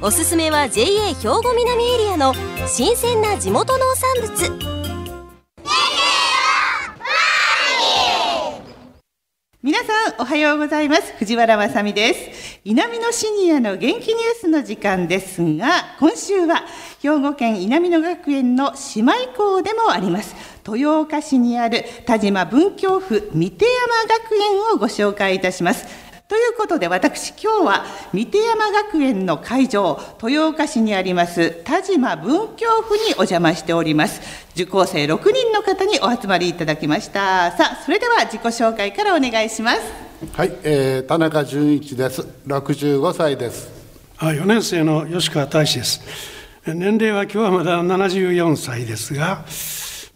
おすすめは JA 兵庫南エリアの新鮮な地元農産物。皆さんおはようございます。藤原まさです。南のシニアの元気ニュースの時間ですが今週は兵庫県稲美野学園の姉妹校でもあります。豊岡市にある田島文京区三手山学園をご紹介いたします。ということで私今日は三手山学園の会場豊岡市にあります田島文京区にお邪魔しております。受講生6人の方にお集まりいただきました。さあそれでは自己紹介からお願いします。はい、えー、田中純一です。65歳です。あ4年生の吉川大志です。年齢は今日はまだ74歳ですが、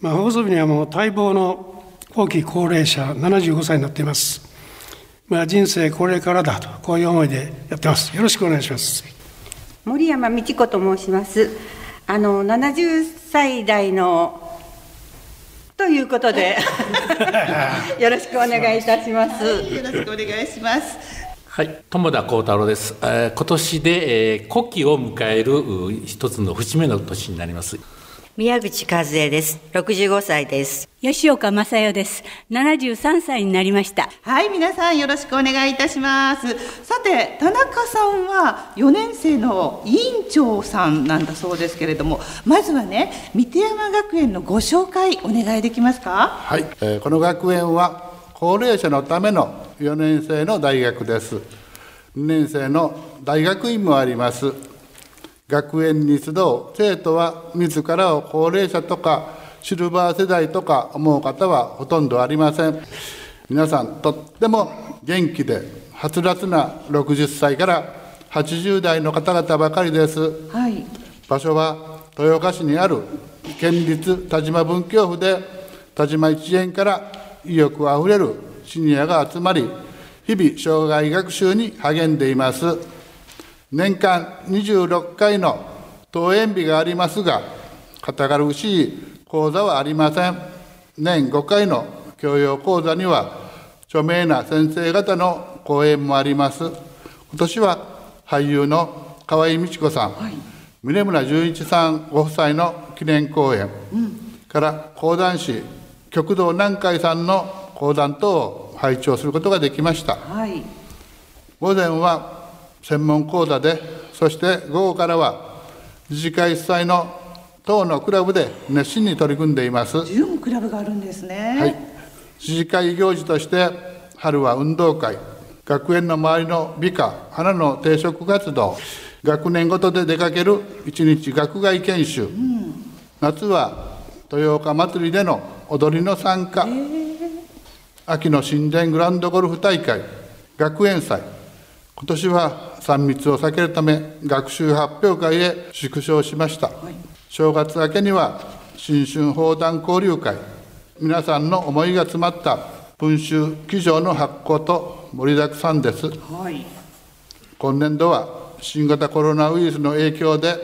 まあ、放送日にはもう待望の後期高齢者75歳になっていますまあ、人生これからだとこういう思いでやってます。よろしくお願いします。森山美智子と申します。あの70歳代のということで よろしくお願いいたします、はい、よろしくお願いします。はい、友田幸太郎です。えー、今年で、えー、古希を迎える一つの節目の年になります。宮口和恵です。65歳です。吉岡正代です。73歳になりました。はい、皆さんよろしくお願いいたします。さて、田中さんは4年生の委員長さんなんだそうですけれども、まずはね、三手山学園のご紹介お願いできますか？はい、えー、この学園は高齢者のための4年生の大学です。2年生の大学院もあります。学園に集う生徒は自らを高齢者とかシルバー世代とか思う方はほとんどありません。皆さんとっても元気ではつらつな60歳から80代の方々ばかりです、はい、場所は豊岡市にある県立田島文京区で田島一園から意欲あふれるシニアが集まり日々障害学習に励んでいます年間26回の登園日がありますが、堅苦しい講座はありません。年5回の教養講座には、著名な先生方の講演もあります。今年は俳優の河合美智子さん、はい、峰村純一さんご夫妻の記念講演、うん、から講談師極道南海さんの講談等を拝聴することができました、はい、午前は専門講座で、そして午後からは自治会主催の党のクラブで熱心に取り組んでいます。十分クラブがあるんですね。はい。自治会行事として、春は運動会、学園の周りの美化、花の定食活動、学年ごとで出かける一日学外研修、うん、夏は豊岡祭りでの踊りの参加、秋の神殿グランドゴルフ大会、学園祭、今年は3密を避けるため学習発表会へ縮小しました、はい、正月明けには新春砲弾交流会。皆さんの思いが詰まった文集記上の発行と盛りだくさんです、はい、今年度は新型コロナウイルスの影響で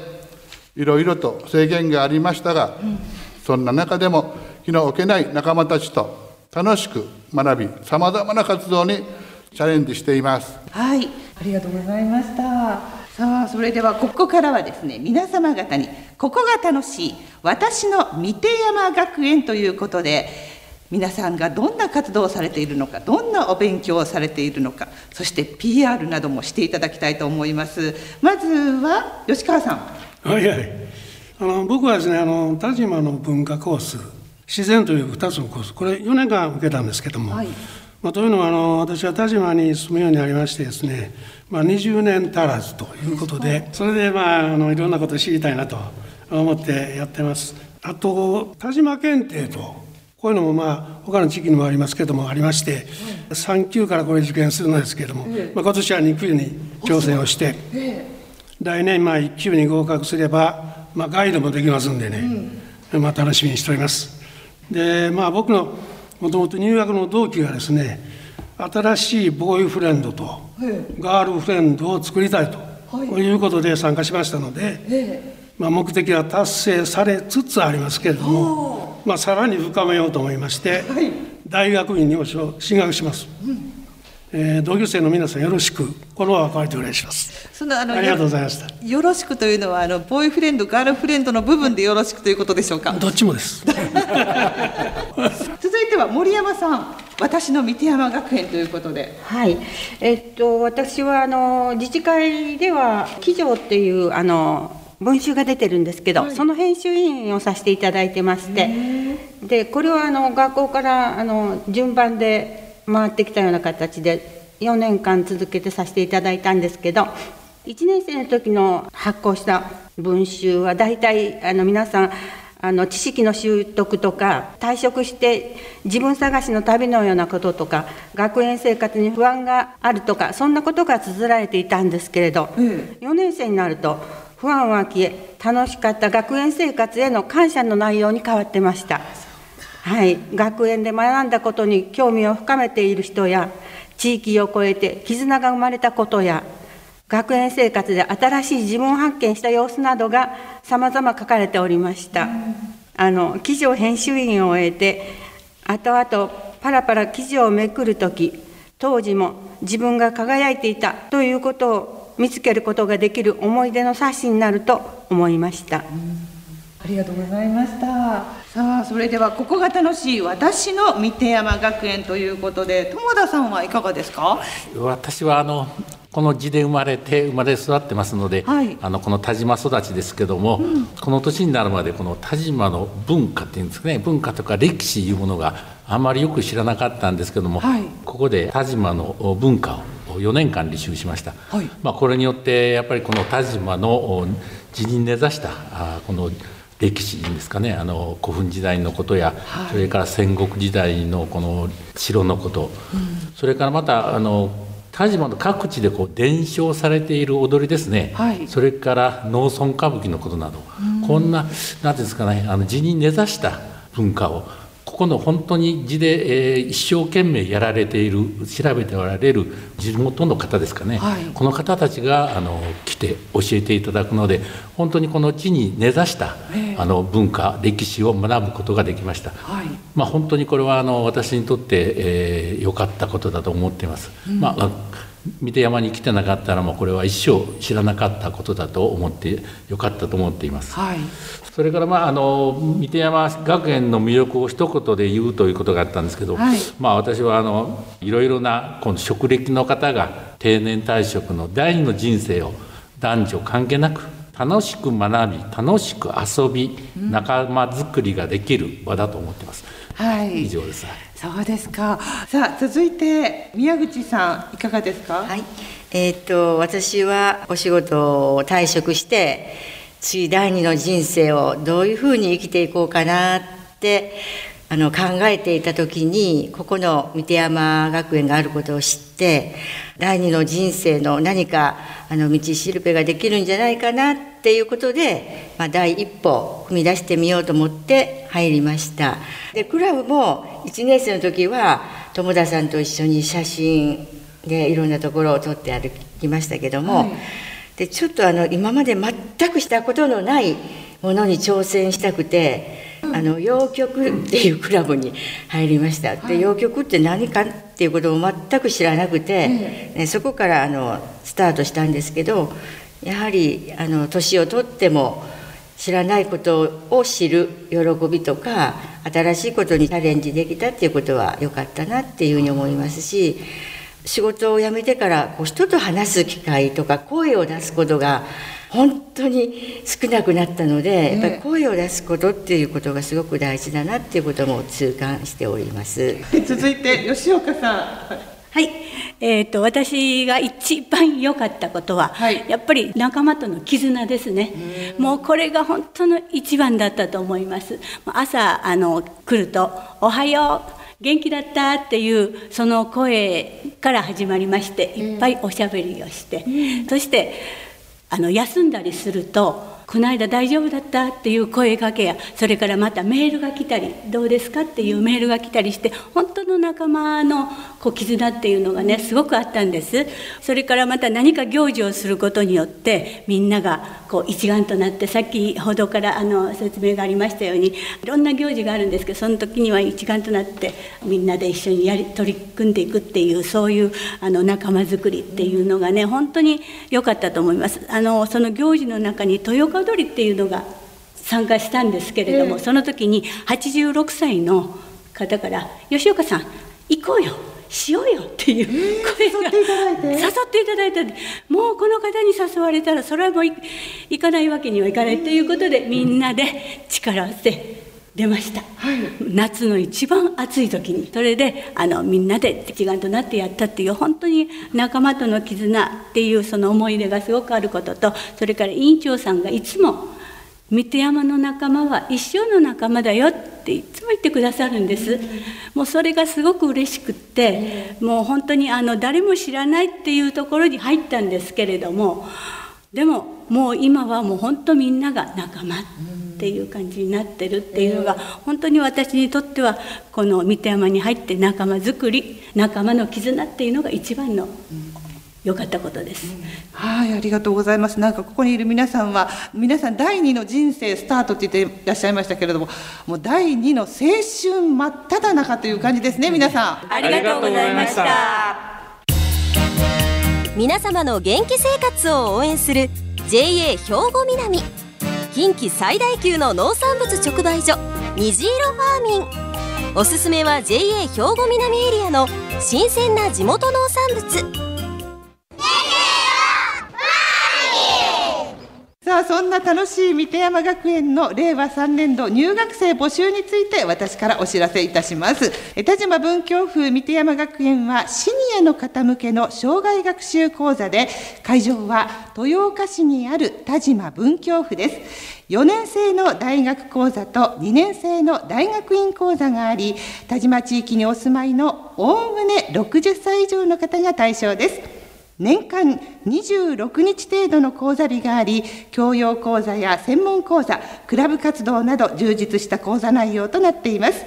いろいろと制限がありましたが、うん、そんな中でも気の置けない仲間たちと楽しく学びさまざまな活動にチャレンジしています。はいありがとうございました。さあそれではここからはですね皆様方にここが楽しい私の三手山学園ということで皆さんがどんな活動をされているのかどんなお勉強をされているのかそして PR などもしていただきたいと思います。まずは吉川さん。はいはい。あの僕はですねあの田島の文化コース自然という2つのコースこれ4年間受けたんですけども、はいまあ、というのはあの私は田島に住むようになりましてですね、まあ、20年足らずということでそれでまああのいろんなことを知りたいなと思ってやってます。あと田島検定とこういうのもまあ他の地域にもありますけどもありまして3級からこれ受験するのですけども、まあ、今年は2級に挑戦をして来年まあ1級に合格すれば、まあ、ガイドもできますんでね、うん、まあ、楽しみにしております。でまあ僕のもともと入学の同期がですね新しいボーイフレンドとガールフレンドを作りたいと、はい、いうことで参加しましたので、まあ、目的は達成されつつありますけれども、まあ、さらに深めようと思いまして、はい、大学院に進学します。うんえー、同級生の皆さんよろしくこの輪を変えてお願いします。そのあのありがとうございました。よろしくというのはあのボーイフレンドガールフレンドの部分でよろしくということでしょうか？どっちもです。続いては森山さん私の三手山学園ということで。はい。えっと私はあの自治会では記条っていうあの文集が出てるんですけど、はい、その編集委員をさせていただいてまして。でこれはあの学校からあの順番で回ってきたような形で4年間続けてさせていただいたんですけど1年生の時の発行した文集は大体あの皆さんあの知識の習得とか退職して自分探しの旅のようなこととか学園生活に不安があるとかそんなことが綴られていたんですけれど、うん、4年生になると不安は消え楽しかった学園生活への感謝の内容に変わってました。はい、学園で学んだことに興味を深めている人や地域を超えて絆が生まれたことや学園生活で新しい自分を発見した様子などが様々書かれておりました。あの記事を編集員を終えて後々パラパラ記事をめくる時当時も自分が輝いていたということを見つけることができる思い出の冊子になると思いました。ありがとうございました。さあ、それではここが楽しい私の三手山学園ということで、友田さんはいかがですか？私はあのこの地で生まれて生まれ育ってますので、はい、あのこの田島育ちですけども、うん、この年になるまでこの田島の文化っていうんですかね文化とか歴史いうものがあんまりよく知らなかったんですけども、はい、ここで田島の文化を4年間履修しました、はい、まあ、これによってやっぱりこの田島の地に根ざしたあこの歴史ですかねあの古墳時代のことや、はい、それから戦国時代のこの城のこと、うん、それからまたあの田島の各地でこう伝承されている踊りですね、はい、それから農村歌舞伎のことなど、うん、こんな何ていうんですかねあの地に根ざした文化をここの本当に字で、えー、一生懸命やられている調べておられる地元の方ですかね、はい、この方たちがあの来て教えていただくので本当にこの地に根ざした、あの文化歴史を学ぶことができました、はい、まあ、本当にこれはあの私にとって良、えー、かったことだと思っています。うん、まあ三手山に来てなかったらもうこれは一生知らなかったことだと思ってよかったと思っています。はい、それからまああの三手山学園の魅力を一言で言うということがあったんですけど、はい、まあ私はあのいろいろなこの職歴の方が定年退職の第二の人生を男女関係なく楽しく学び楽しく遊び、仲間づくりができる場だと思ってます。はい、以上です。そうですか。さあ続いて宮口さんいかがですか？はい。えー、っと私はお仕事を退職して次第二の人生をどういうふうに生きていこうかなってあの考えていた時にここの三手山学園があることを知って第二の人生の何かあの道しるべができるんじゃないかなっていうことで、まあ、第一歩踏み出してみようと思って入りました。でクラブも1年生の時は友田さんと一緒に写真でいろんなところを撮って歩きましたけども、はい、でちょっとあの今まで全くしたことのないものに挑戦したくてあの洋曲っていうクラブに入りました。で洋曲って何かっていうことを全く知らなくて、ね、そこからあのスタートしたんですけどやはりあの年をとっても知らないことを知る喜びとか新しいことにチャレンジできたっていうことは良かったなっていうふうに思いますし仕事を辞めてからこう人と話す機会とか声を出すことが本当に少なくなったので、やっぱり声を出すことっていうことがすごく大事だなっていうことも痛感しております。続いて吉岡さん。はい、えーと、私が一番良かったことは、はい、やっぱり仲間との絆ですね。もうこれが本当の一番だったと思います。朝あの来ると「おはよう」元気だった？っていうその声から始まりましていっぱいおしゃべりをして、そしてあの休んだりするとこの間大丈夫だった？っていう声かけやそれからまたメールが来たりどうですか？っていうメールが来たりして本当の仲間のこう絆っていうのがねすごくあったんです。それからまた何か行事をすることによってみんながこう一丸となってさっきほどからあの説明がありましたようにいろんな行事があるんですけどその時には一丸となってみんなで一緒にやり取り組んでいくっていうそういうあの仲間づくりっていうのがね本当に良かったと思います。あのその行事の中に豊川踊りっていうのが参加したんですけれども、えー、その時に86歳の方から「吉岡さん行こうよ」しようよっていう声が、誘っていただいたもうこの方に誘われたらそれはもう行かないわけにはいかないということでみんなで力を合わせて出ました、はい、夏の一番暑い時に。それであのみんなで一丸となってやったっていう本当に仲間との絆っていうその思い出がすごくあることとそれから委員長さんがいつも「三手山の仲間は一生の仲間だよ」っていつも言ってくださるんです。もうそれがすごく嬉しくってもう本当にあの誰も知らないっていうところに入ったんですけれどもでももう今はもう本当みんなが仲間。っていう感じになってるっていうのが本当に私にとってはこの三手山に入って仲間づくり仲間の絆っていうのが一番の良かったことです。はい、ありがとうございます。なんかここにいる皆さんは皆さん第二の人生スタートって言っていらっしゃいましたけれども、もう第二の青春真っ只中という感じですね、皆さん。ありがとうございました。皆様の元気生活を応援する JA 兵庫南近畿最大級の農産物直売所虹色ファーミン。おすすめは JA 兵庫南エリアの新鮮な地元農産物。さあそんな楽しい三手山学園の令和3年度入学生募集について私からお知らせいたします。田島文教府三手山学園はシニアの方向けの障害学習講座で会場は豊岡市にある田島文教府です。4年生の大学講座と2年生の大学院講座があり田島地域にお住まいのおおむね60歳以上の方が対象です。年間26日程度の講座日があり教養講座や専門講座クラブ活動など充実した講座内容となっています。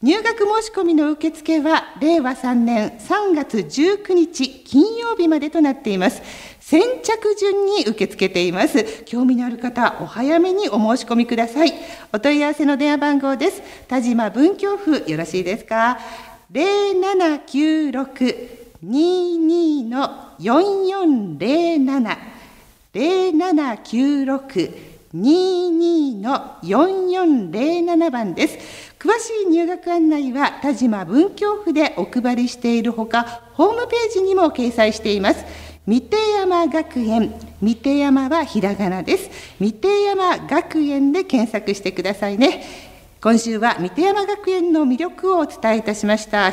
入学申し込みの受付は令和3年3月19日金曜日までとなっています。先着順に受け付けています。興味のある方お早めにお申し込みください。お問い合わせの電話番号です。田島文京府よろしいですか？0796 22の4407 0796-22の4407番です。詳しい入学案内は田島文京府でお配りしているほか、ホームページにも掲載しています。三手山学園、三手山はひらがなです。三手山学園で検索してくださいね。今週は三手山学園の魅力をお伝えいたしました。